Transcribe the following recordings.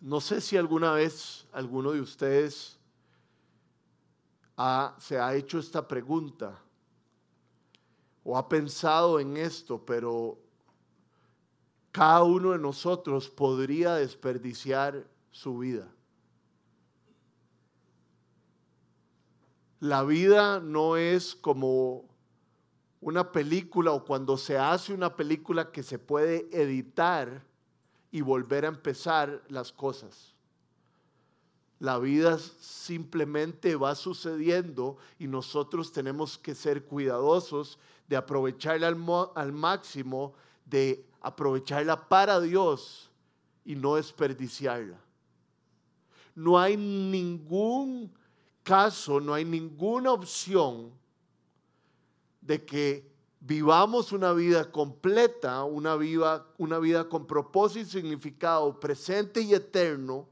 No sé si alguna vez alguno de ustedes se ha hecho esta pregunta o ha pensado en esto, pero cada uno de nosotros podría desperdiciar su vida. La vida no es como una película o cuando se hace una película que se puede editar y volver a empezar las cosas. La vida simplemente va sucediendo y nosotros tenemos que ser cuidadosos de aprovecharla al, máximo, de aprovecharla para Dios y no desperdiciarla. No hay ningún caso, no hay ninguna opción de que vivamos una vida completa, una vida, una vida con propósito y significado presente y eterno,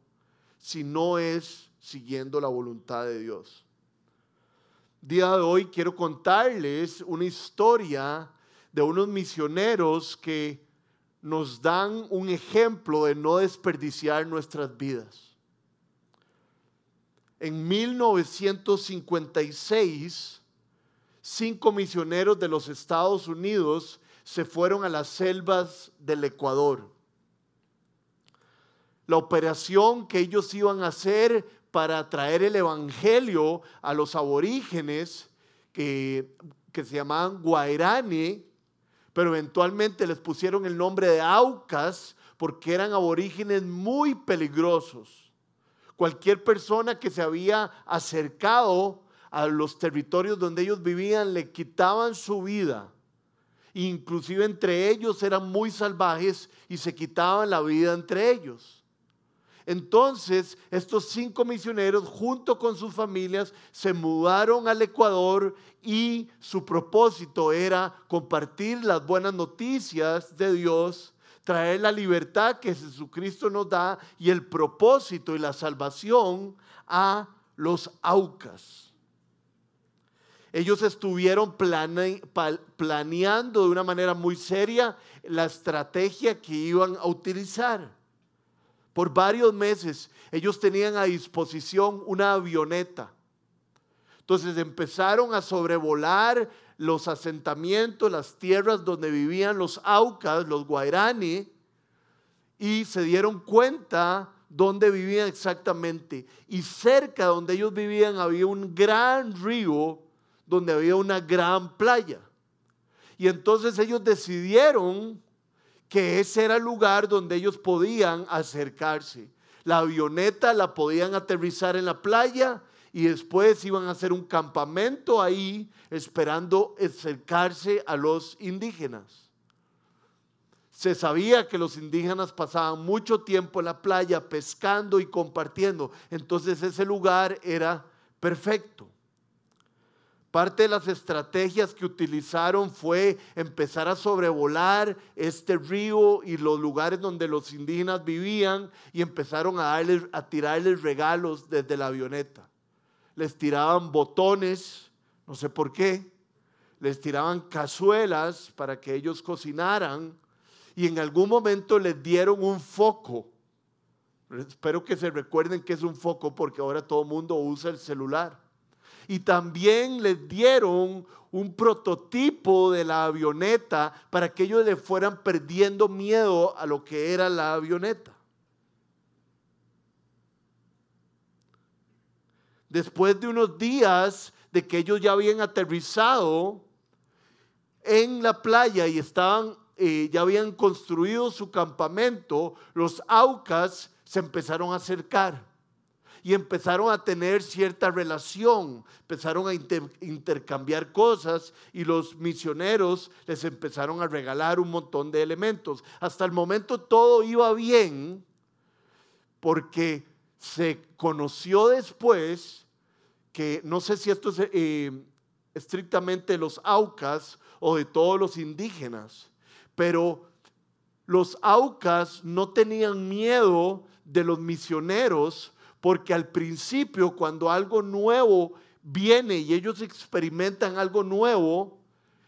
si no es siguiendo la voluntad de Dios. Día de hoy quiero contarles una historia de unos misioneros que nos dan un ejemplo de no desperdiciar nuestras vidas. En 1956, cinco misioneros de los Estados Unidos se fueron a las selvas del Ecuador. La operación que ellos iban a hacer para traer el Evangelio a los aborígenes, que, que se llamaban Guairani, pero eventualmente les pusieron el nombre de Aucas porque eran aborígenes muy peligrosos. Cualquier persona que se había acercado a los territorios donde ellos vivían le quitaban su vida. Inclusive entre ellos eran muy salvajes y se quitaban la vida entre ellos. Entonces, estos cinco misioneros, junto con sus familias, se mudaron al Ecuador y su propósito era compartir las buenas noticias de Dios, traer la libertad que Jesucristo nos da y el propósito y la salvación a los aucas. Ellos estuvieron planeando de una manera muy seria la estrategia que iban a utilizar. Por varios meses ellos tenían a disposición una avioneta. Entonces empezaron a sobrevolar los asentamientos, las tierras donde vivían los aucas, los guairani, y se dieron cuenta dónde vivían exactamente. Y cerca de donde ellos vivían había un gran río donde había una gran playa. Y entonces ellos decidieron que ese era el lugar donde ellos podían acercarse. La avioneta la podían aterrizar en la playa y después iban a hacer un campamento ahí esperando acercarse a los indígenas. Se sabía que los indígenas pasaban mucho tiempo en la playa pescando y compartiendo, entonces ese lugar era perfecto. Parte de las estrategias que utilizaron fue empezar a sobrevolar este río y los lugares donde los indígenas vivían y empezaron a, darles, a tirarles regalos desde la avioneta. Les tiraban botones, no sé por qué, les tiraban cazuelas para que ellos cocinaran y en algún momento les dieron un foco. Espero que se recuerden que es un foco porque ahora todo el mundo usa el celular y también les dieron un prototipo de la avioneta para que ellos le fueran perdiendo miedo a lo que era la avioneta. Después de unos días de que ellos ya habían aterrizado en la playa y estaban, eh, ya habían construido su campamento, los aucas se empezaron a acercar y empezaron a tener cierta relación, empezaron a intercambiar cosas y los misioneros les empezaron a regalar un montón de elementos. Hasta el momento todo iba bien porque se conoció después que, no sé si esto es eh, estrictamente los aucas o de todos los indígenas, pero los aucas no tenían miedo de los misioneros porque al principio, cuando algo nuevo viene y ellos experimentan algo nuevo,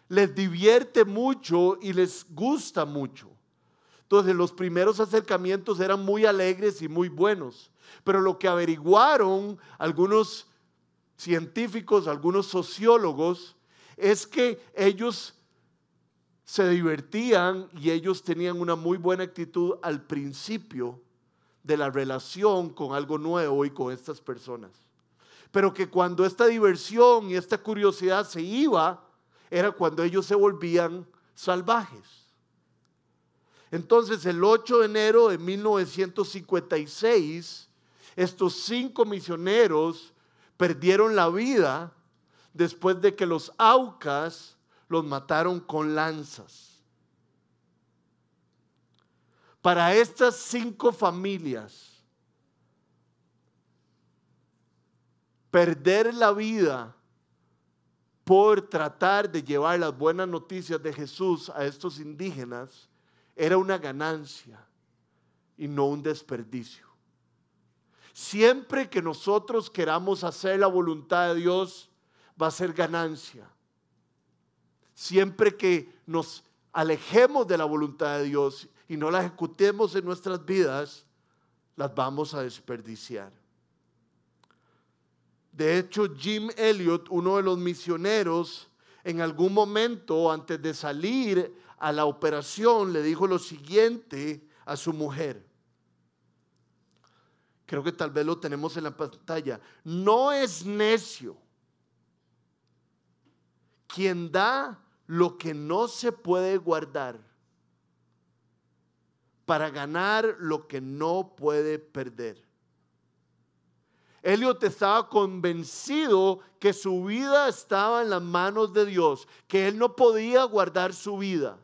les divierte mucho y les gusta mucho. Entonces los primeros acercamientos eran muy alegres y muy buenos, pero lo que averiguaron algunos científicos, algunos sociólogos, es que ellos se divertían y ellos tenían una muy buena actitud al principio de la relación con algo nuevo y con estas personas. Pero que cuando esta diversión y esta curiosidad se iba, era cuando ellos se volvían salvajes. Entonces, el 8 de enero de 1956, estos cinco misioneros perdieron la vida después de que los Aucas los mataron con lanzas. Para estas cinco familias, perder la vida por tratar de llevar las buenas noticias de Jesús a estos indígenas era una ganancia y no un desperdicio. Siempre que nosotros queramos hacer la voluntad de Dios, va a ser ganancia. Siempre que nos alejemos de la voluntad de Dios y no la ejecutemos en nuestras vidas, las vamos a desperdiciar. De hecho, Jim Elliot, uno de los misioneros, en algún momento antes de salir a la operación, le dijo lo siguiente a su mujer. Creo que tal vez lo tenemos en la pantalla. No es necio quien da lo que no se puede guardar para ganar lo que no puede perder. Eliot estaba convencido que su vida estaba en las manos de Dios, que él no podía guardar su vida.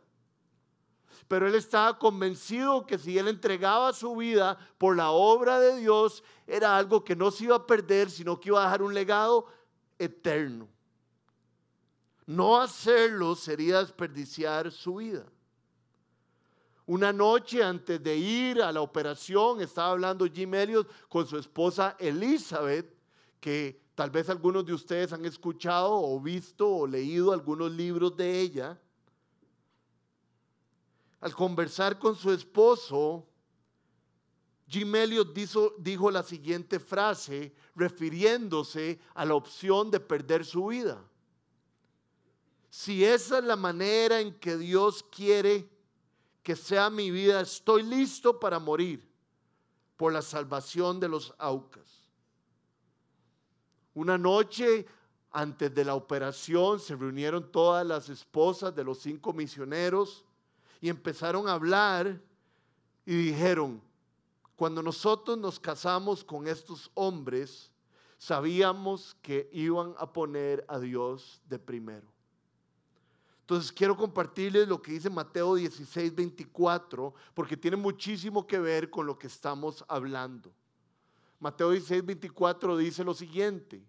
Pero él estaba convencido que si él entregaba su vida por la obra de Dios, era algo que no se iba a perder, sino que iba a dejar un legado eterno. No hacerlo sería desperdiciar su vida. Una noche antes de ir a la operación, estaba hablando Jim Elliot con su esposa Elizabeth, que tal vez algunos de ustedes han escuchado o visto o leído algunos libros de ella. Al conversar con su esposo, Jim Elliot dijo, la siguiente frase refiriéndose a la opción de perder su vida. Si esa es la manera en que Dios quiere que sea mi vida, estoy listo para morir por la salvación de los Aucas. Una noche antes de la operación se reunieron todas las esposas de los cinco misioneros y empezaron a hablar y dijeron, cuando nosotros nos casamos con estos hombres, sabíamos que iban a poner a Dios de primero. Entonces quiero compartirles lo que dice Mateo 16, 24, porque tiene muchísimo que ver con lo que estamos hablando. Mateo 16, 24 dice lo siguiente,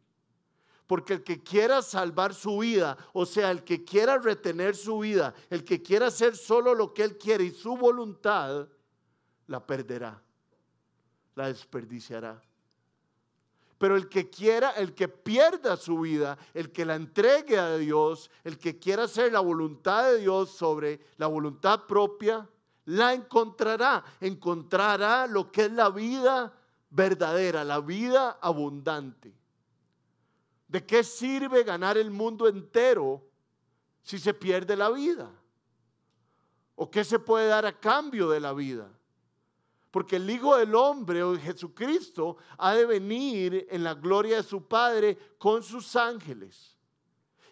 porque el que quiera salvar su vida, o sea, el que quiera retener su vida, el que quiera hacer solo lo que él quiere y su voluntad, la perderá, la desperdiciará. Pero el que quiera, el que pierda su vida, el que la entregue a Dios, el que quiera hacer la voluntad de Dios sobre la voluntad propia, la encontrará. Encontrará lo que es la vida verdadera, la vida abundante. ¿De qué sirve ganar el mundo entero si se pierde la vida? ¿O qué se puede dar a cambio de la vida? Porque el Hijo del Hombre o Jesucristo ha de venir en la gloria de su Padre con sus ángeles.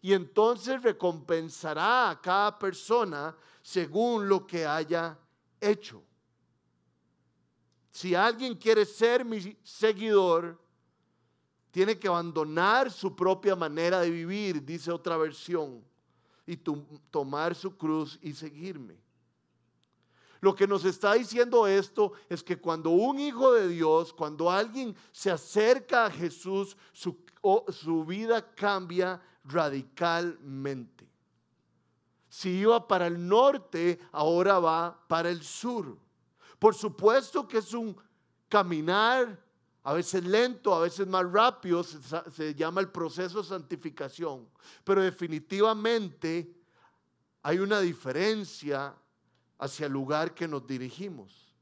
Y entonces recompensará a cada persona según lo que haya hecho. Si alguien quiere ser mi seguidor, tiene que abandonar su propia manera de vivir, dice otra versión, y tomar su cruz y seguirme. Lo que nos está diciendo esto es que cuando un hijo de Dios, cuando alguien se acerca a Jesús, su, vida cambia radicalmente. Si iba para el norte, ahora va para el sur. Por supuesto que es un caminar, a veces lento, a veces más rápido, se, llama el proceso de santificación. Pero definitivamente hay una diferencia hacia el lugar que nos dirigimos.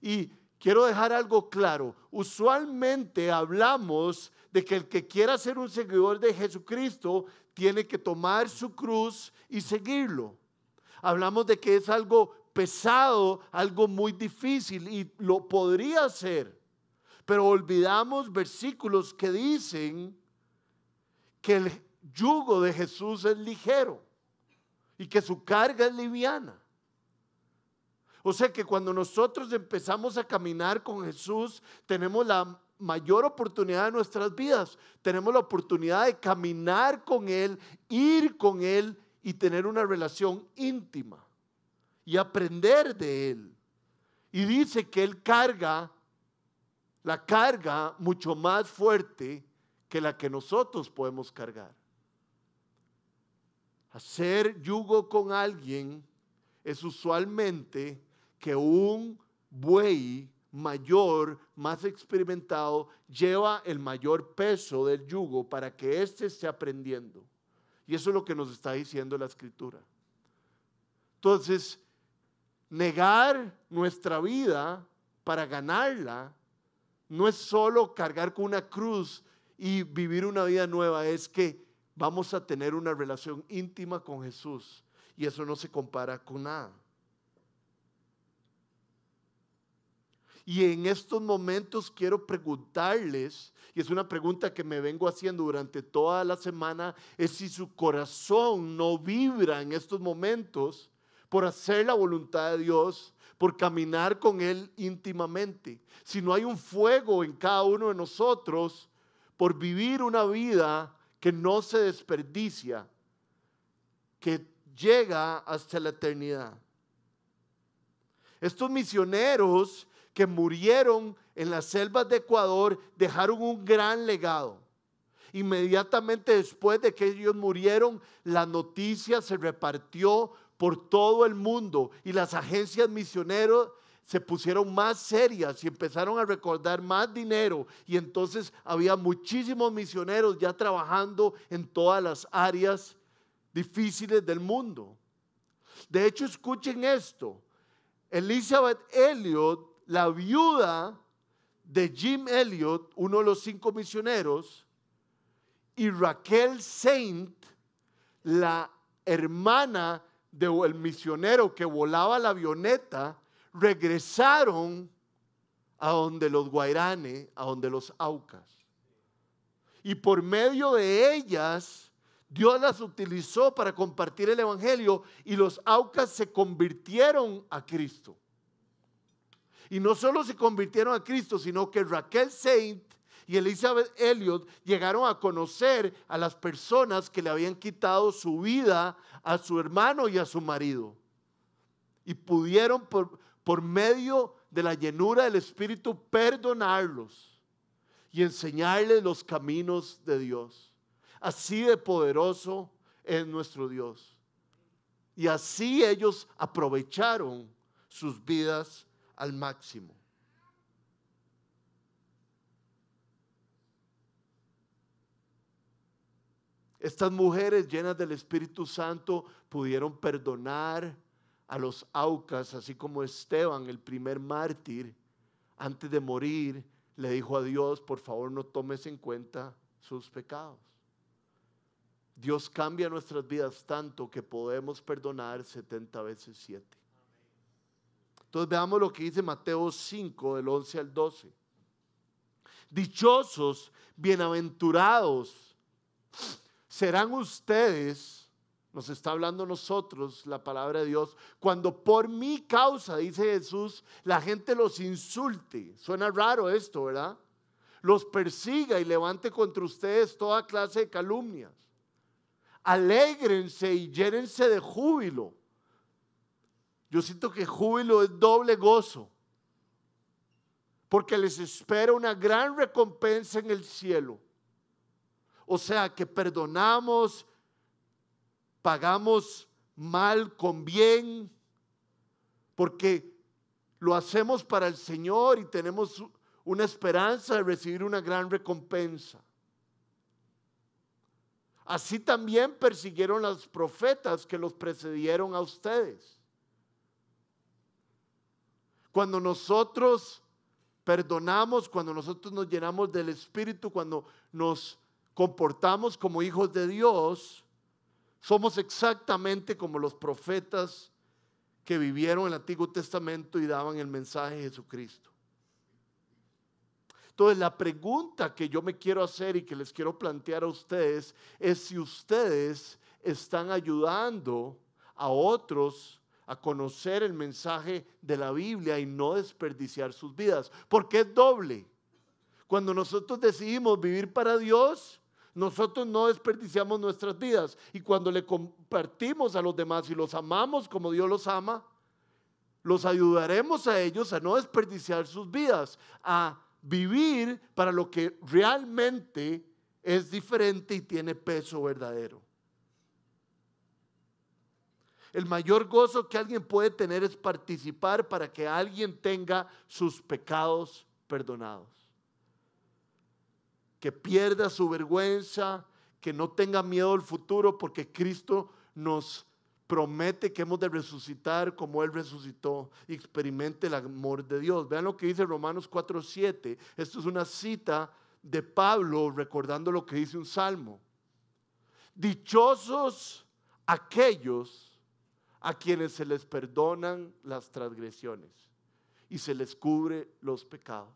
Y quiero dejar algo claro. Usualmente hablamos de que el que quiera ser un seguidor de Jesucristo tiene que tomar su cruz y seguirlo. Hablamos de que es algo pesado, algo muy difícil y lo podría hacer. Pero olvidamos versículos que dicen que el yugo de Jesús es ligero y que su carga es liviana. O sea que cuando nosotros empezamos a caminar con Jesús, tenemos la mayor oportunidad de nuestras vidas. Tenemos la oportunidad de caminar con Él, ir con Él y tener una relación íntima y aprender de Él. Y dice que Él carga la carga mucho más fuerte que la que nosotros podemos cargar. Hacer yugo con alguien es usualmente que un buey mayor, más experimentado, lleva el mayor peso del yugo para que éste esté aprendiendo. Y eso es lo que nos está diciendo la escritura. Entonces, negar nuestra vida para ganarla no es solo cargar con una cruz y vivir una vida nueva, es que vamos a tener una relación íntima con Jesús y eso no se compara con nada. Y en estos momentos quiero preguntarles, y es una pregunta que me vengo haciendo durante toda la semana, es si su corazón no vibra en estos momentos por hacer la voluntad de Dios, por caminar con Él íntimamente. Si no hay un fuego en cada uno de nosotros por vivir una vida que no se desperdicia, que llega hasta la eternidad. Estos misioneros que murieron en las selvas de Ecuador dejaron un gran legado. Inmediatamente después de que ellos murieron, la noticia se repartió por todo el mundo y las agencias misioneros se pusieron más serias y empezaron a recordar más dinero y entonces había muchísimos misioneros ya trabajando en todas las áreas difíciles del mundo. De hecho, escuchen esto. Elizabeth Elliot la viuda de Jim Elliot, uno de los cinco misioneros, y Raquel Saint, la hermana del misionero que volaba la avioneta, regresaron a donde los guairanes, a donde los aucas. Y por medio de ellas, Dios las utilizó para compartir el Evangelio y los aucas se convirtieron a Cristo. Y no solo se convirtieron a Cristo, sino que Raquel Saint y Elizabeth Elliot llegaron a conocer a las personas que le habían quitado su vida a su hermano y a su marido. Y pudieron por, por medio de la llenura del Espíritu perdonarlos y enseñarles los caminos de Dios. Así de poderoso es nuestro Dios. Y así ellos aprovecharon sus vidas al máximo. Estas mujeres llenas del Espíritu Santo pudieron perdonar a los aucas, así como Esteban, el primer mártir, antes de morir, le dijo a Dios, por favor no tomes en cuenta sus pecados. Dios cambia nuestras vidas tanto que podemos perdonar 70 veces 7. Entonces veamos lo que dice Mateo 5, del 11 al 12. Dichosos, bienaventurados serán ustedes, nos está hablando nosotros la palabra de Dios, cuando por mi causa, dice Jesús, la gente los insulte. Suena raro esto, ¿verdad? Los persiga y levante contra ustedes toda clase de calumnias. Alégrense y llénense de júbilo yo siento que júbilo es doble gozo, porque les espera una gran recompensa en el cielo. O sea que perdonamos, pagamos mal con bien, porque lo hacemos para el Señor y tenemos una esperanza de recibir una gran recompensa. Así también persiguieron los profetas que los precedieron a ustedes. Cuando nosotros perdonamos, cuando nosotros nos llenamos del Espíritu, cuando nos comportamos como hijos de Dios, somos exactamente como los profetas que vivieron el Antiguo Testamento y daban el mensaje de Jesucristo. Entonces la pregunta que yo me quiero hacer y que les quiero plantear a ustedes es si ustedes están ayudando a otros a conocer el mensaje de la Biblia y no desperdiciar sus vidas. Porque es doble. Cuando nosotros decidimos vivir para Dios, nosotros no desperdiciamos nuestras vidas. Y cuando le compartimos a los demás y los amamos como Dios los ama, los ayudaremos a ellos a no desperdiciar sus vidas, a vivir para lo que realmente es diferente y tiene peso verdadero. El mayor gozo que alguien puede tener es participar para que alguien tenga sus pecados perdonados. Que pierda su vergüenza, que no tenga miedo al futuro porque Cristo nos promete que hemos de resucitar como Él resucitó y experimente el amor de Dios. Vean lo que dice Romanos 4:7. Esto es una cita de Pablo recordando lo que dice un salmo. Dichosos aquellos a quienes se les perdonan las transgresiones y se les cubre los pecados.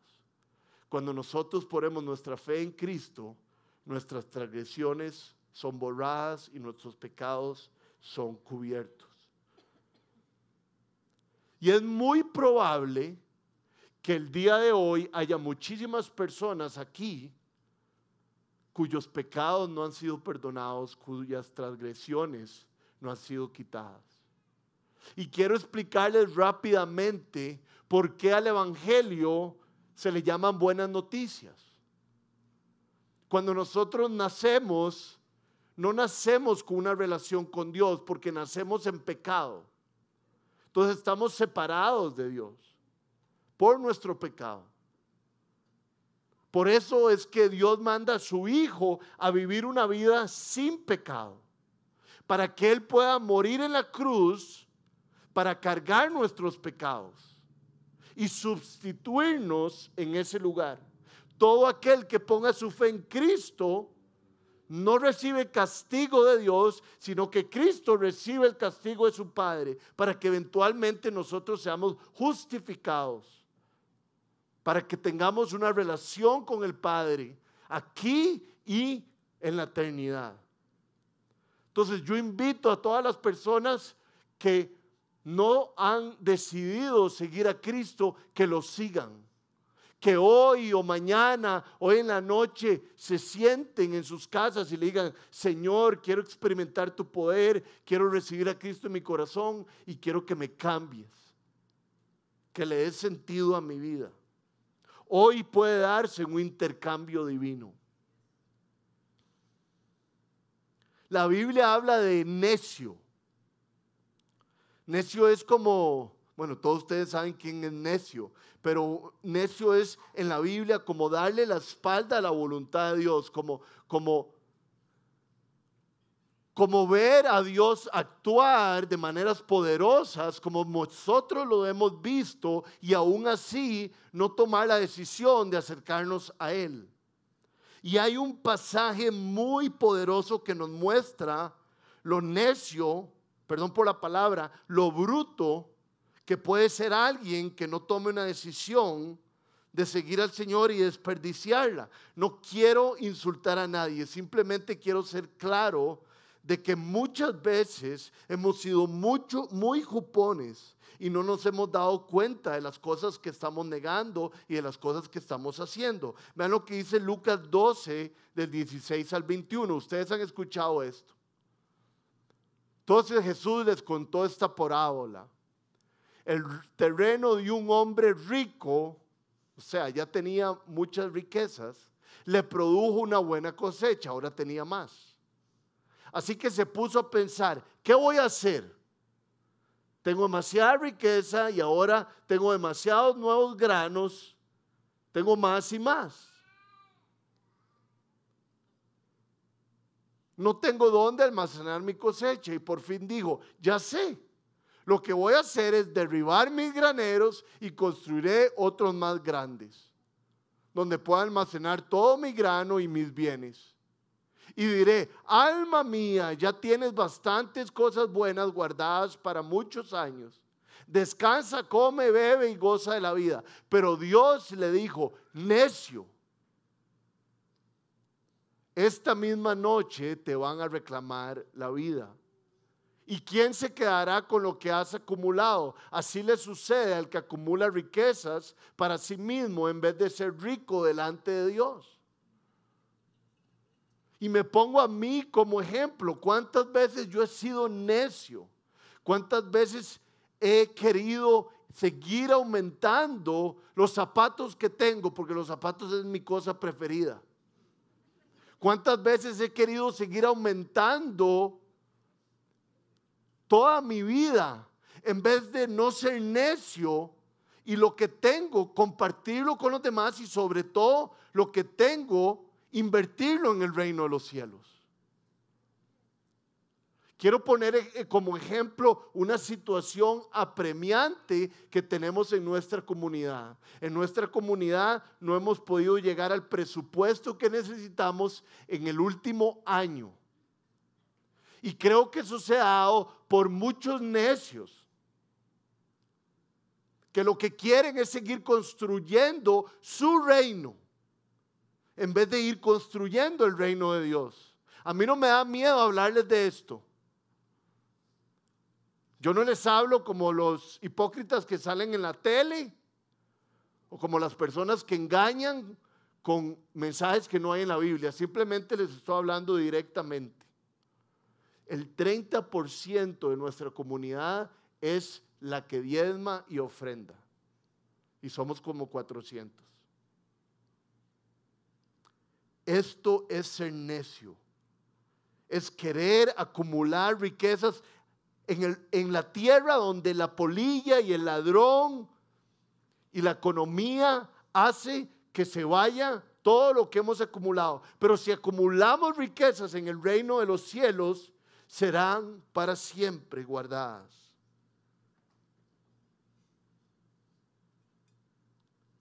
Cuando nosotros ponemos nuestra fe en Cristo, nuestras transgresiones son borradas y nuestros pecados son cubiertos. Y es muy probable que el día de hoy haya muchísimas personas aquí cuyos pecados no han sido perdonados, cuyas transgresiones no han sido quitadas. Y quiero explicarles rápidamente por qué al Evangelio se le llaman buenas noticias. Cuando nosotros nacemos, no nacemos con una relación con Dios porque nacemos en pecado. Entonces estamos separados de Dios por nuestro pecado. Por eso es que Dios manda a su Hijo a vivir una vida sin pecado, para que Él pueda morir en la cruz para cargar nuestros pecados y sustituirnos en ese lugar. Todo aquel que ponga su fe en Cristo no recibe castigo de Dios, sino que Cristo recibe el castigo de su Padre para que eventualmente nosotros seamos justificados, para que tengamos una relación con el Padre aquí y en la eternidad. Entonces yo invito a todas las personas que no han decidido seguir a Cristo que lo sigan que hoy o mañana, hoy en la noche, se sienten en sus casas y le digan, Señor, quiero experimentar tu poder, quiero recibir a Cristo en mi corazón y quiero que me cambies, que le des sentido a mi vida. Hoy puede darse un intercambio divino. La Biblia habla de necio. Necio es como bueno, todos ustedes saben quién es necio, pero necio es en la Biblia como darle la espalda a la voluntad de Dios, como, como, como ver a Dios actuar de maneras poderosas, como nosotros lo hemos visto, y aún así no tomar la decisión de acercarnos a Él. Y hay un pasaje muy poderoso que nos muestra lo necio, perdón por la palabra, lo bruto que puede ser alguien que no tome una decisión de seguir al Señor y desperdiciarla. No quiero insultar a nadie, simplemente quiero ser claro de que muchas veces hemos sido mucho, muy jupones y no nos hemos dado cuenta de las cosas que estamos negando y de las cosas que estamos haciendo. Vean lo que dice Lucas 12, del 16 al 21. Ustedes han escuchado esto. Entonces Jesús les contó esta parábola el terreno de un hombre rico, o sea, ya tenía muchas riquezas, le produjo una buena cosecha, ahora tenía más. Así que se puso a pensar, ¿qué voy a hacer? Tengo demasiada riqueza y ahora tengo demasiados nuevos granos, tengo más y más. No tengo dónde almacenar mi cosecha y por fin dijo, ya sé, Lo que voy a hacer es derribar mis graneros y construiré otros más grandes, donde pueda almacenar todo mi grano y mis bienes. Y diré, alma mía, ya tienes bastantes cosas buenas guardadas para muchos años. Descansa, come, bebe y goza de la vida. Pero Dios le dijo, necio, esta misma noche te van a reclamar la vida. ¿Y quién se quedará con lo que has acumulado? Así le sucede al que acumula riquezas para sí mismo en vez de ser rico delante de Dios. Y me pongo a mí como ejemplo. ¿Cuántas veces yo he sido necio? ¿Cuántas veces he querido seguir aumentando los zapatos que tengo? Porque los zapatos es mi cosa preferida. ¿Cuántas veces he querido seguir aumentando toda mi vida en vez de no ser necio y lo que tengo, compartirlo con los demás y sobre todo lo que tengo, invertirlo en el reino de los cielos. Quiero poner eh, como ejemplo una situación apremiante que tenemos en nuestra comunidad. En nuestra comunidad no hemos podido llegar al presupuesto que necesitamos en el último año. Y creo que eso se ha dado por muchos necios que lo que quieren es seguir construyendo su reino en vez de ir construyendo el reino de Dios. A mí no me da miedo hablarles de esto. Yo no les hablo como los hipócritas que salen en la tele o como las personas que engañan con mensajes que no hay en la Biblia. Simplemente les estoy hablando directamente el 30% de nuestra comunidad es la que diezma y ofrenda. Y somos como 400. Esto es ser necio. Es querer acumular riquezas en, en la tierra donde la polilla y el ladrón y la economía hace que se vaya todo lo que hemos acumulado. Pero si acumulamos riquezas en el reino de los cielos, serán para siempre guardadas.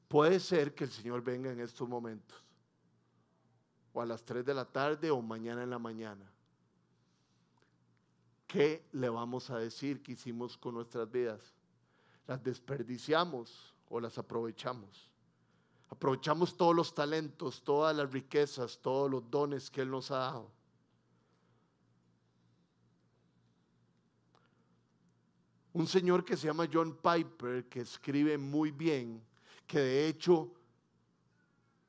Puede ser que el Señor venga en estos momentos, o a las 3 de la tarde o mañana en la mañana. ¿Qué le vamos a decir que hicimos con nuestras vidas? ¿Las desperdiciamos o las aprovechamos? Aprovechamos todos los talentos, todas las riquezas, todos los dones que Él nos ha dado un señor que se llama John Piper, que escribe muy bien, que de hecho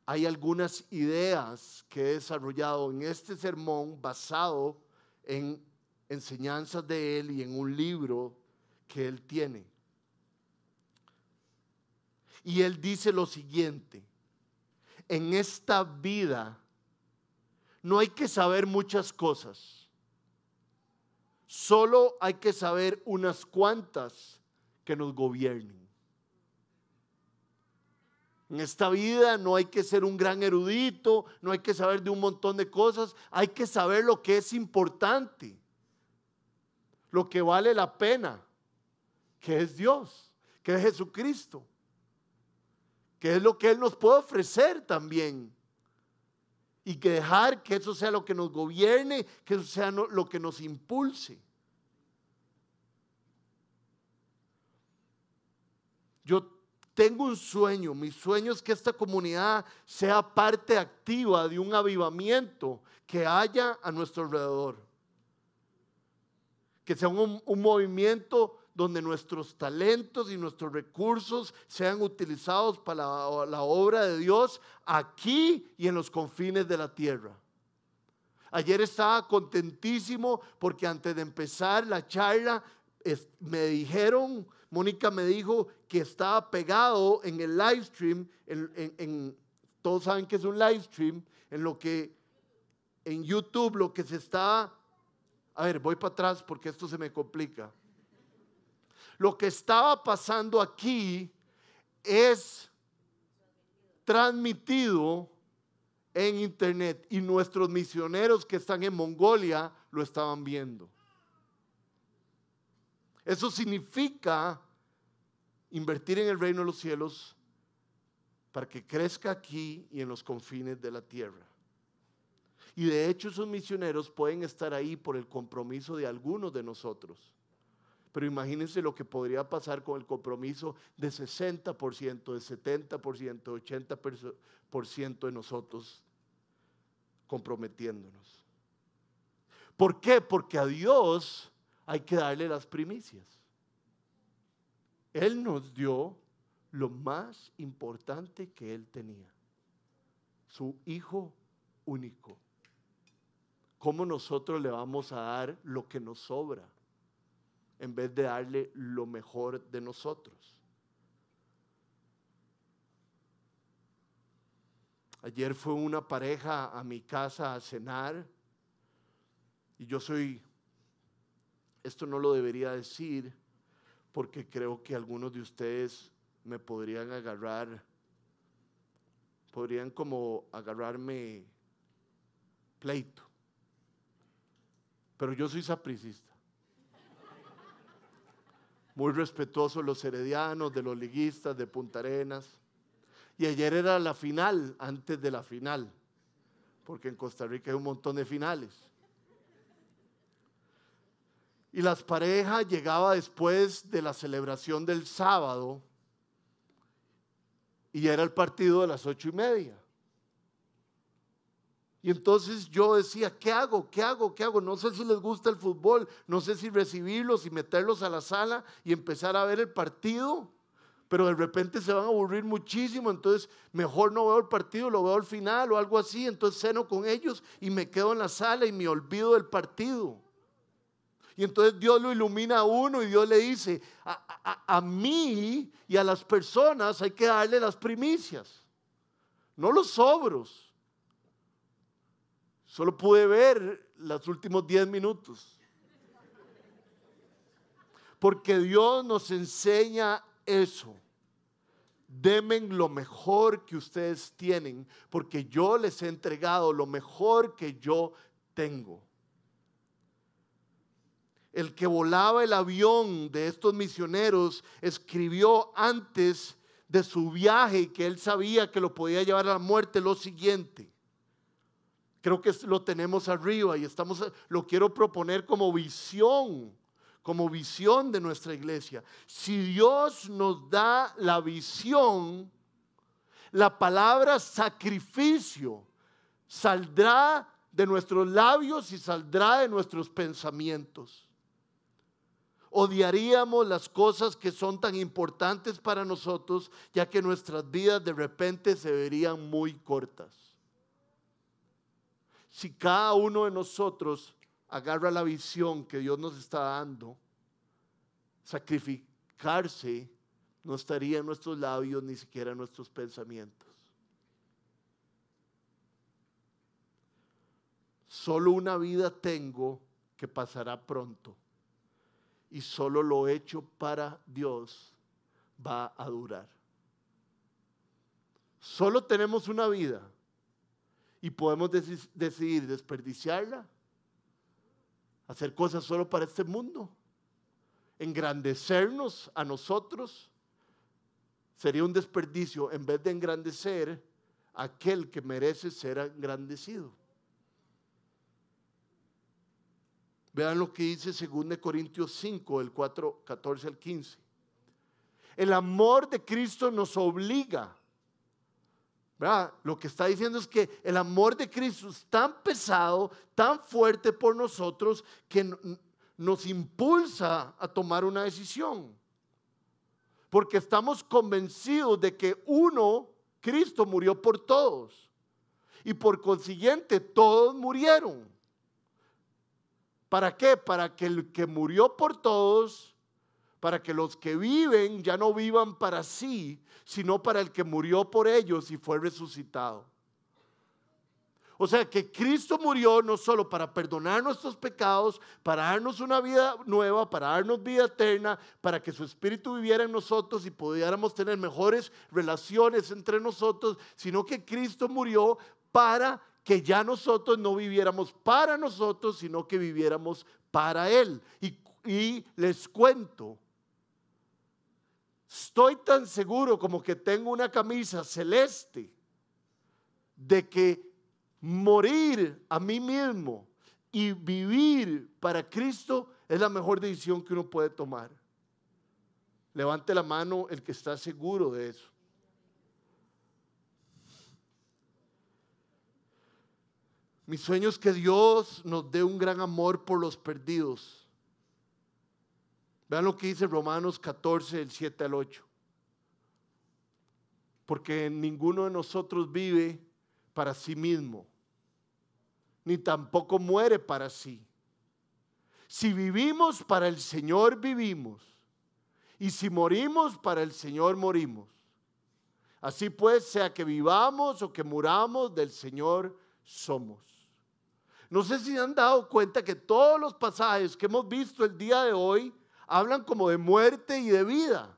hay algunas ideas que he desarrollado en este sermón basado en enseñanzas de él y en un libro que él tiene. Y él dice lo siguiente, en esta vida no hay que saber muchas cosas Solo hay que saber unas cuantas que nos gobiernen. En esta vida no hay que ser un gran erudito, no hay que saber de un montón de cosas, hay que saber lo que es importante, lo que vale la pena, que es Dios, que es Jesucristo, que es lo que Él nos puede ofrecer también y que dejar que eso sea lo que nos gobierne, que eso sea lo que nos impulse. Yo tengo un sueño, mi sueño es que esta comunidad sea parte activa de un avivamiento que haya a nuestro alrededor. Que sea un, un movimiento donde nuestros talentos y nuestros recursos sean utilizados para la, obra de Dios aquí y en los confines de la tierra. Ayer estaba contentísimo porque antes de empezar la charla me dijeron, Mónica me dijo que estaba pegado en el live stream, en, todos saben que es un live stream, en lo que en YouTube lo que se está, a ver, voy para atrás porque esto se me complica lo que estaba pasando aquí es transmitido en internet y nuestros misioneros que están en Mongolia lo estaban viendo. Eso significa invertir en el reino de los cielos para que crezca aquí y en los confines de la tierra. Y de hecho esos misioneros pueden estar ahí por el compromiso de algunos de nosotros. Pero imagínense lo que podría pasar con el compromiso de 60%, de 70%, de 80% de nosotros comprometiéndonos. ¿Por qué? Porque a Dios hay que darle las primicias. Él nos dio lo más importante que Él tenía, su Hijo único. ¿Cómo nosotros le vamos a dar lo que nos sobra? en vez de darle lo mejor de nosotros. Ayer fue una pareja a mi casa a cenar y yo soy, esto no lo debería decir porque creo que algunos de ustedes me podrían agarrar, podrían como agarrarme pleito. Pero yo soy sapricista muy respetuoso los heredianos, de los liguistas, de Punta Arenas. Y ayer era la final, antes de la final, porque en Costa Rica hay un montón de finales. Y las parejas llegaba después de la celebración del sábado y era el partido de las ocho y media. Y entonces yo decía, ¿qué hago? ¿Qué hago? ¿Qué hago? No sé si les gusta el fútbol, no sé si recibirlos y meterlos a la sala y empezar a ver el partido, pero de repente se van a aburrir muchísimo, entonces mejor no veo el partido, lo veo al final o algo así, entonces ceno con ellos y me quedo en la sala y me olvido del partido. Y entonces Dios lo ilumina a uno y Dios le dice, a, a mí y a las personas hay que darle las primicias, no los sobros. Solo pude ver los últimos 10 minutos. Porque Dios nos enseña eso. Demen lo mejor que ustedes tienen, porque yo les he entregado lo mejor que yo tengo. El que volaba el avión de estos misioneros escribió antes de su viaje que él sabía que lo podía llevar a la muerte lo siguiente. Creo que lo tenemos arriba y estamos, lo quiero proponer como visión, como visión de nuestra iglesia. Si Dios nos da la visión, la palabra sacrificio saldrá de nuestros labios y saldrá de nuestros pensamientos. Odiaríamos las cosas que son tan importantes para nosotros, ya que nuestras vidas de repente se verían muy cortas si cada uno de nosotros agarra la visión que Dios nos está dando, sacrificarse no estaría en nuestros labios ni siquiera en nuestros pensamientos. Solo una vida tengo que pasará pronto y solo lo hecho para Dios va a durar. Solo tenemos una vida y podemos decidir desperdiciarla, hacer cosas solo para este mundo, engrandecernos a nosotros, sería un desperdicio en vez de engrandecer a aquel que merece ser engrandecido. Vean lo que dice 2 Corintios 5, el 4, 14 al 15. El amor de Cristo nos obliga lo que está diciendo es que el amor de Cristo es tan pesado, tan fuerte por nosotros, que nos impulsa a tomar una decisión. Porque estamos convencidos de que uno, Cristo murió por todos. Y por consiguiente, todos murieron. ¿Para qué? Para que el que murió por todos para que los que viven ya no vivan para sí, sino para el que murió por ellos y fue resucitado. O sea que Cristo murió no solo para perdonar nuestros pecados, para darnos una vida nueva, para darnos vida eterna, para que su Espíritu viviera en nosotros y pudiéramos tener mejores relaciones entre nosotros, sino que Cristo murió para que ya nosotros no viviéramos para nosotros, sino que viviéramos para Él. ¿Y y les cuento, estoy tan seguro como que tengo una camisa celeste de que morir a mí mismo y vivir para Cristo es la mejor decisión que uno puede tomar. Levante la mano el que está seguro de eso. Mi sueño es que Dios nos dé un gran amor por los perdidos. Vean lo que dice Romanos 14, del 7 al 8. Porque ninguno de nosotros vive para sí mismo, ni tampoco muere para sí. Si vivimos para el Señor, vivimos. Y si morimos para el Señor, morimos. Así pues, sea que vivamos o que muramos, del Señor somos. No sé si han dado cuenta que todos los pasajes que hemos visto el día de hoy hablan como de muerte y de vida.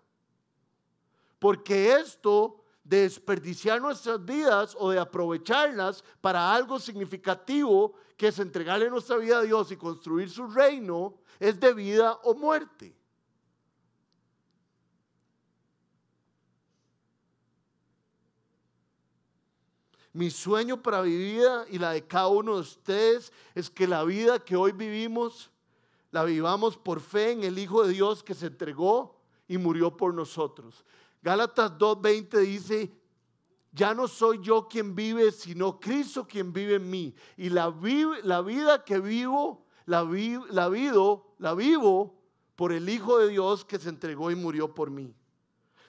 Porque esto de desperdiciar nuestras vidas o de aprovecharlas para algo significativo que es entregarle nuestra vida a Dios y construir su reino, es de vida o muerte. Mi sueño para mi vida y la de cada uno de ustedes es que la vida que hoy vivimos la vivamos por fe en el Hijo de Dios que se entregó y murió por nosotros. Gálatas 2.20 dice, ya no soy yo quien vive, sino Cristo quien vive en mí. Y la, vida que vivo, la, la, vivo, la vivo por el Hijo de Dios que se entregó y murió por mí.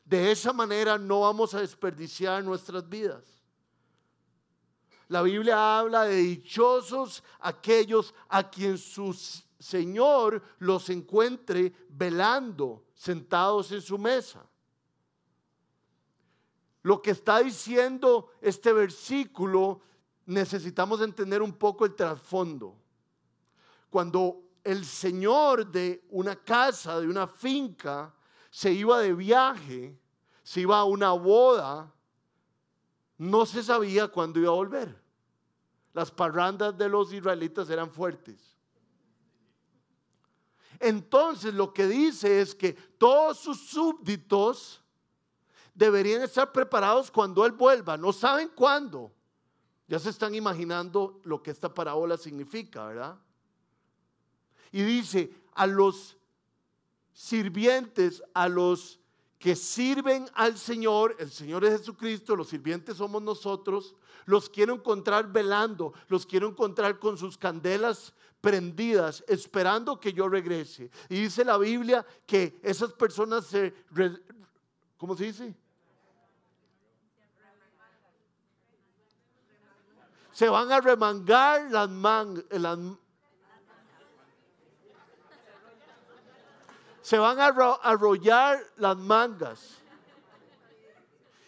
De esa manera no vamos a desperdiciar nuestras vidas. La Biblia habla de dichosos aquellos a quien su Señor los encuentre velando, sentados en su mesa. Lo que está diciendo este versículo, necesitamos entender un poco el trasfondo. Cuando el señor de una casa, de una finca, se iba de viaje, se iba a una boda, no se sabía cuándo iba a volver. Las parrandas de los israelitas eran fuertes. Entonces lo que dice es que todos sus súbditos deberían estar preparados cuando Él vuelva. No saben cuándo. Ya se están imaginando lo que esta parábola significa, ¿verdad? Y dice, a los sirvientes, a los que sirven al Señor, el Señor es Jesucristo, los sirvientes somos nosotros, los quiero encontrar velando, los quiero encontrar con sus candelas prendidas, esperando que yo regrese. Y dice la Biblia que esas personas se, ¿cómo se dice? Se van a remangar las mangas, se van a arrollar las mangas.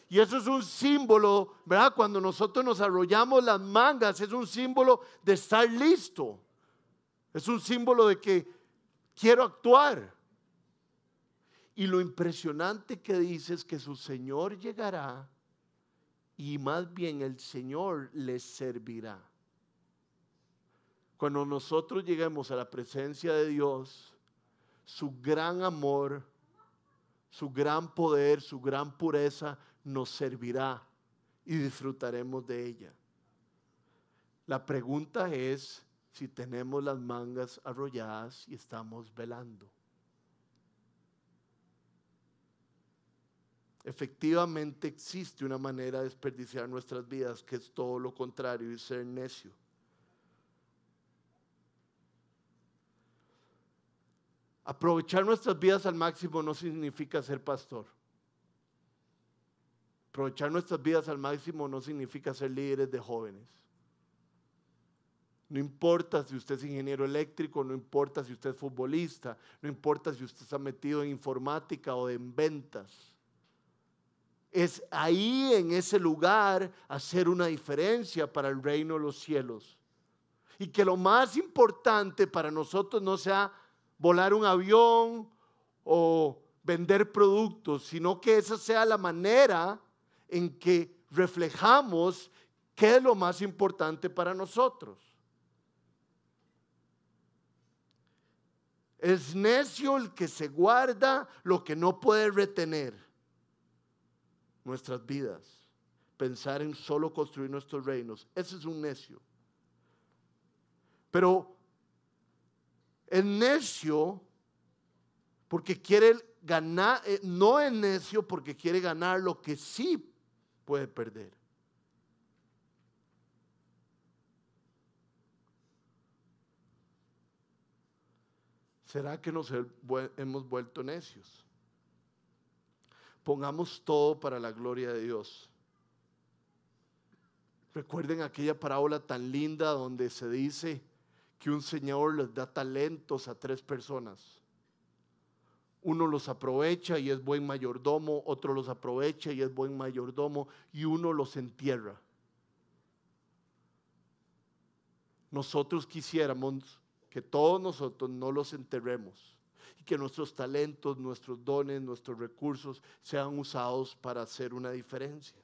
Y eso es un símbolo, ¿verdad? Cuando nosotros nos arrollamos las mangas, es un símbolo de estar listo. Es un símbolo de que quiero actuar. Y lo impresionante que dice es que su Señor llegará y más bien el Señor les servirá. Cuando nosotros lleguemos a la presencia de Dios, su gran amor, su gran poder, su gran pureza nos servirá y disfrutaremos de ella. La pregunta es si tenemos las mangas arrolladas y estamos velando. Efectivamente existe una manera de desperdiciar nuestras vidas que es todo lo contrario y ser necio. Aprovechar nuestras vidas al máximo no significa ser pastor. Aprovechar nuestras vidas al máximo no significa ser líderes de jóvenes. No importa si usted es ingeniero eléctrico, no importa si usted es futbolista, no importa si usted está metido en informática o en ventas. Es ahí, en ese lugar, hacer una diferencia para el reino de los cielos. Y que lo más importante para nosotros no sea volar un avión o vender productos, sino que esa sea la manera en que reflejamos qué es lo más importante para nosotros. Es necio el que se guarda lo que no puede retener nuestras vidas. Pensar en solo construir nuestros reinos. Ese es un necio. Pero es necio porque quiere ganar, eh, no es necio porque quiere ganar lo que sí puede perder. ¿Será que nos hemos vuelto necios? Pongamos todo para la gloria de Dios. Recuerden aquella parábola tan linda donde se dice que un señor les da talentos a tres personas. Uno los aprovecha y es buen mayordomo, otro los aprovecha y es buen mayordomo y uno los entierra. Nosotros quisiéramos que todos nosotros no los enterremos y que nuestros talentos, nuestros dones, nuestros recursos sean usados para hacer una diferencia.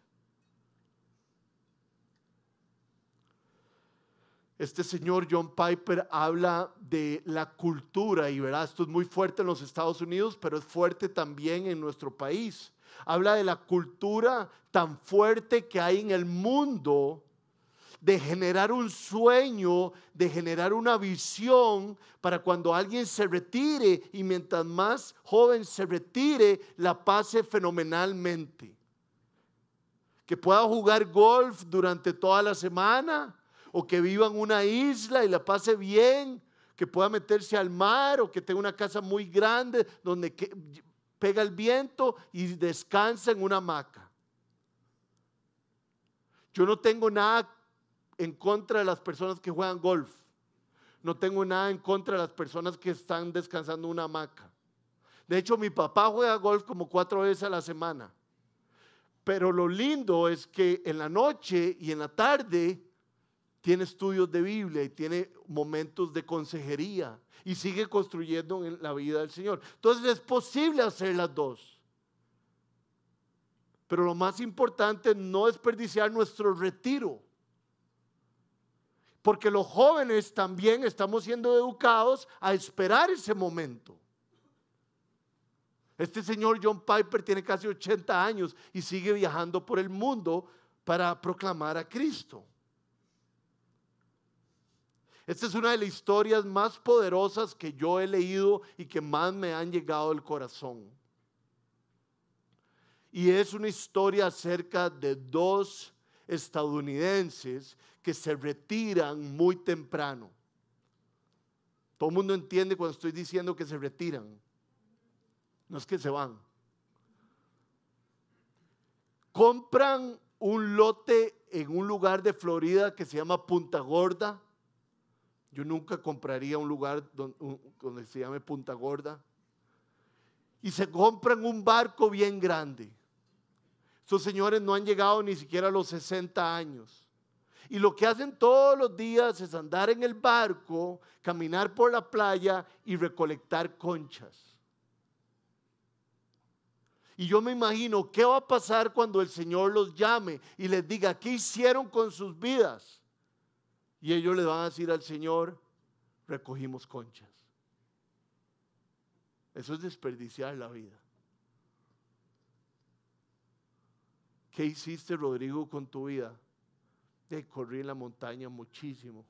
Este señor John Piper habla de la cultura y verá, esto es muy fuerte en los Estados Unidos, pero es fuerte también en nuestro país. Habla de la cultura tan fuerte que hay en el mundo de generar un sueño, de generar una visión para cuando alguien se retire y mientras más joven se retire, la pase fenomenalmente. Que pueda jugar golf durante toda la semana o que viva en una isla y la pase bien, que pueda meterse al mar o que tenga una casa muy grande donde pega el viento y descansa en una hamaca. Yo no tengo nada en contra de las personas que juegan golf. No tengo nada en contra de las personas que están descansando en una hamaca. De hecho, mi papá juega golf como cuatro veces a la semana. Pero lo lindo es que en la noche y en la tarde tiene estudios de Biblia y tiene momentos de consejería y sigue construyendo en la vida del Señor. Entonces es posible hacer las dos. Pero lo más importante es no desperdiciar nuestro retiro. Porque los jóvenes también estamos siendo educados a esperar ese momento. Este señor John Piper tiene casi 80 años y sigue viajando por el mundo para proclamar a Cristo. Esta es una de las historias más poderosas que yo he leído y que más me han llegado al corazón. Y es una historia acerca de dos estadounidenses que se retiran muy temprano. Todo el mundo entiende cuando estoy diciendo que se retiran. No es que se van. Compran un lote en un lugar de Florida que se llama Punta Gorda. Yo nunca compraría un lugar donde, se llame Punta Gorda. Y se compran un barco bien grande. Estos señores no han llegado ni siquiera a los 60 años. Y lo que hacen todos los días es andar en el barco, caminar por la playa y recolectar conchas. Y yo me imagino qué va a pasar cuando el Señor los llame y les diga, ¿qué hicieron con sus vidas? Y ellos le van a decir al Señor, recogimos conchas. Eso es desperdiciar la vida. ¿Qué hiciste, Rodrigo, con tu vida? De corrí en la montaña muchísimo.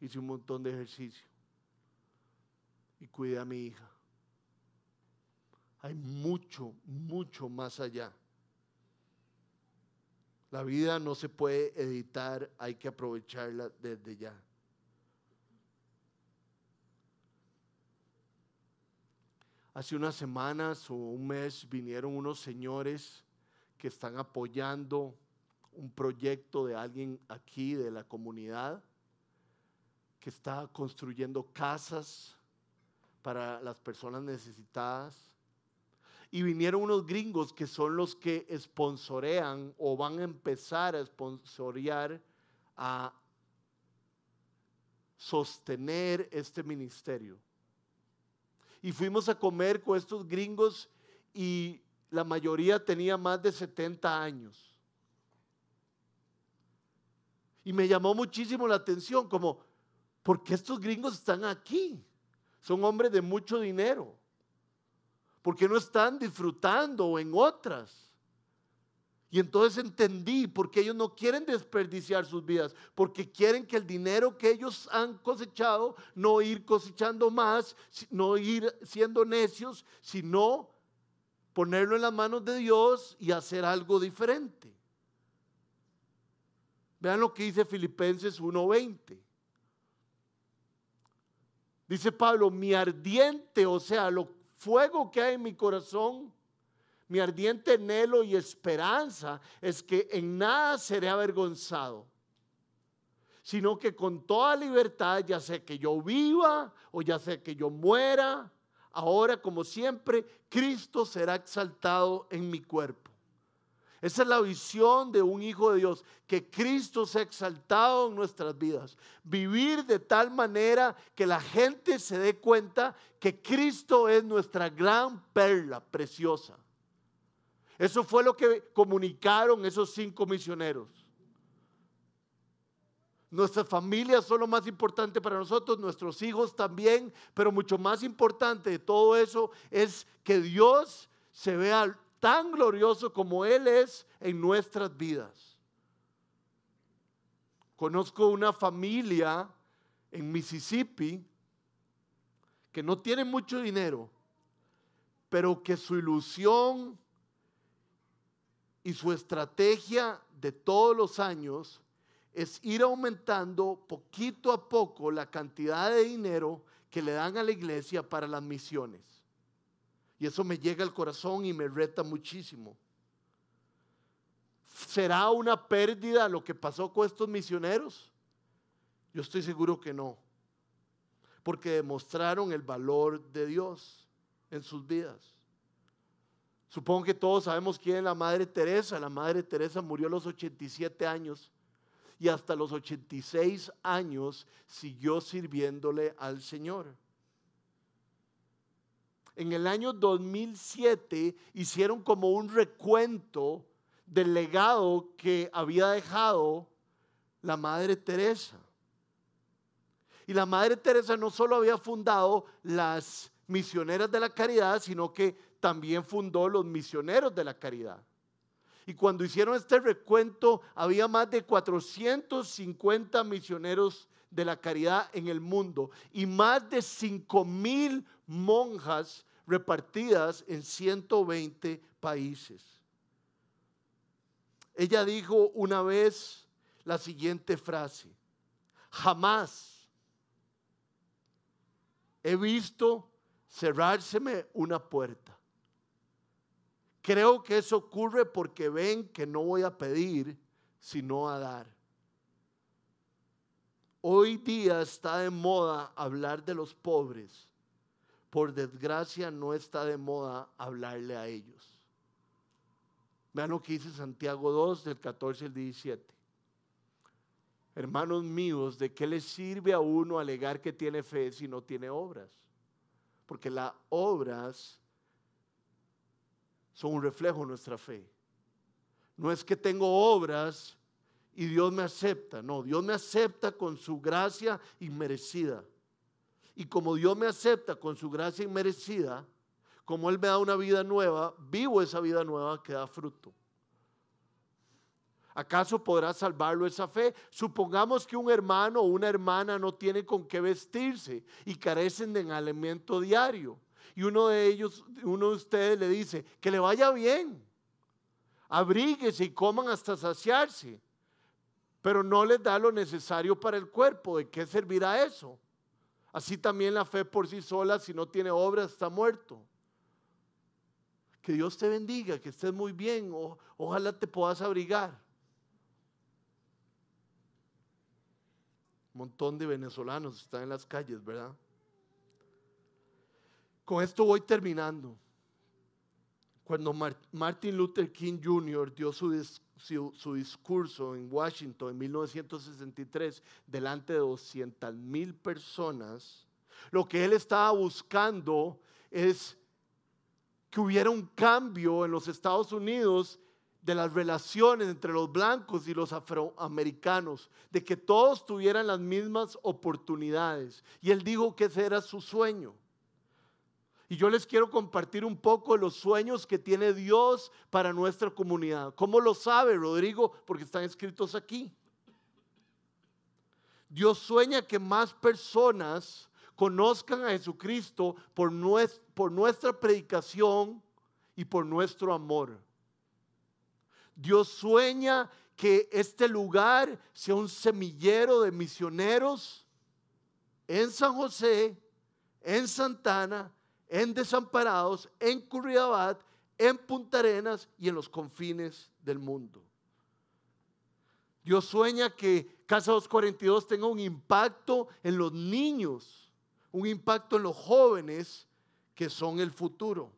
Hice un montón de ejercicio. Y cuidé a mi hija. Hay mucho, mucho más allá. La vida no se puede editar, hay que aprovecharla desde ya. Hace unas semanas o un mes vinieron unos señores que están apoyando un proyecto de alguien aquí de la comunidad que está construyendo casas para las personas necesitadas. Y vinieron unos gringos que son los que sponsorean o van a empezar a sponsorear a sostener este ministerio. Y fuimos a comer con estos gringos y la mayoría tenía más de 70 años. Y me llamó muchísimo la atención, como, ¿por qué estos gringos están aquí? son hombres de mucho dinero, porque no están disfrutando en otras. Y entonces entendí por qué ellos no quieren desperdiciar sus vidas, porque quieren que el dinero que ellos han cosechado, no ir cosechando más, no ir siendo necios, sino ponerlo en las manos de Dios y hacer algo diferente. Vean lo que dice Filipenses 1:20. Dice Pablo, mi ardiente, o sea, lo fuego que hay en mi corazón, mi ardiente anhelo y esperanza es que en nada seré avergonzado, sino que con toda libertad, ya sea que yo viva o ya sea que yo muera, ahora como siempre, Cristo será exaltado en mi cuerpo. Esa es la visión de un hijo de Dios, que Cristo sea exaltado en nuestras vidas. Vivir de tal manera que la gente se dé cuenta que Cristo es nuestra gran perla preciosa. Eso fue lo que comunicaron esos cinco misioneros. Nuestras familias son lo más importante para nosotros, nuestros hijos también, pero mucho más importante de todo eso es que Dios se vea tan glorioso como Él es en nuestras vidas. Conozco una familia en Mississippi que no tiene mucho dinero, pero que su ilusión y su estrategia de todos los años es ir aumentando poquito a poco la cantidad de dinero que le dan a la iglesia para las misiones. Y eso me llega al corazón y me reta muchísimo. ¿Será una pérdida lo que pasó con estos misioneros? Yo estoy seguro que no. Porque demostraron el valor de Dios en sus vidas. Supongo que todos sabemos quién es la Madre Teresa. La Madre Teresa murió a los 87 años y hasta los 86 años siguió sirviéndole al Señor. En el año 2007 hicieron como un recuento del legado que había dejado la Madre Teresa. Y la Madre Teresa no solo había fundado las misioneras de la caridad, sino que también fundó los misioneros de la caridad. Y cuando hicieron este recuento, había más de 450 misioneros de la caridad en el mundo y más de 5 mil monjas repartidas en 120 países. Ella dijo una vez la siguiente frase, jamás he visto cerrárseme una puerta Creo que eso ocurre porque ven que no voy a pedir, sino a dar. Hoy día está de moda hablar de los pobres. Por desgracia no está de moda hablarle a ellos. Vean lo que dice Santiago 2 del 14 al 17. Hermanos míos, ¿de qué le sirve a uno alegar que tiene fe si no tiene obras? Porque las obras son un reflejo de nuestra fe. No es que tengo obras y Dios me acepta, no, Dios me acepta con su gracia inmerecida. Y como Dios me acepta con su gracia inmerecida, como Él me da una vida nueva, vivo esa vida nueva que da fruto. ¿Acaso podrá salvarlo esa fe? Supongamos que un hermano o una hermana no tiene con qué vestirse y carecen de alimento diario y uno de ellos, uno de ustedes le dice, que le vaya bien, abríguese y coman hasta saciarse, pero no les da lo necesario para el cuerpo, ¿de qué servirá eso? Así también la fe por sí sola, si no tiene obra, está muerto. Que Dios te bendiga, que estés muy bien, ojalá te puedas abrigar. Un montón de venezolanos están en las calles, ¿verdad? Con esto voy terminando. Cuando Martin Luther King Jr. dio su, discurso en Washington en 1963 delante de 200 mil personas, lo que él estaba buscando es que hubiera un cambio en los Estados Unidos de las relaciones entre los blancos y los afroamericanos, de que todos tuvieran las mismas oportunidades. Y él dijo que ese era su sueño. Y yo les quiero compartir un poco de los sueños que tiene Dios para nuestra comunidad. ¿Cómo lo sabe Rodrigo? Porque están escritos aquí. Dios sueña que más personas conozcan a Jesucristo por, por nuestra predicación y por nuestro amor. Dios sueña que este lugar sea un semillero de misioneros en San José, en Santana, en Desamparados, en Curriabat, en Punta Arenas y en los confines del mundo. Dios sueña que Casa 242 tenga un impacto en los niños, un impacto en los jóvenes que son el futuro.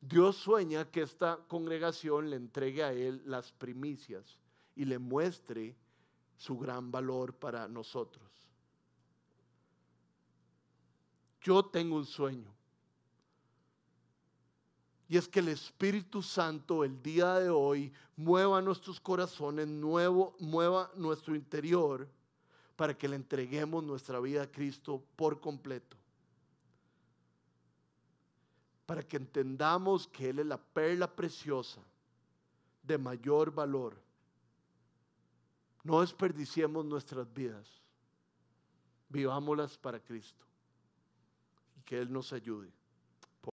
Dios sueña que esta congregación le entregue a Él las primicias y le muestre su gran valor para nosotros. Yo tengo un sueño. Y es que el Espíritu Santo el día de hoy mueva nuestros corazones, nuevo, mueva nuestro interior para que le entreguemos nuestra vida a Cristo por completo para que entendamos que Él es la perla preciosa de mayor valor. No desperdiciemos nuestras vidas, vivámoslas para Cristo que Él nos ayude.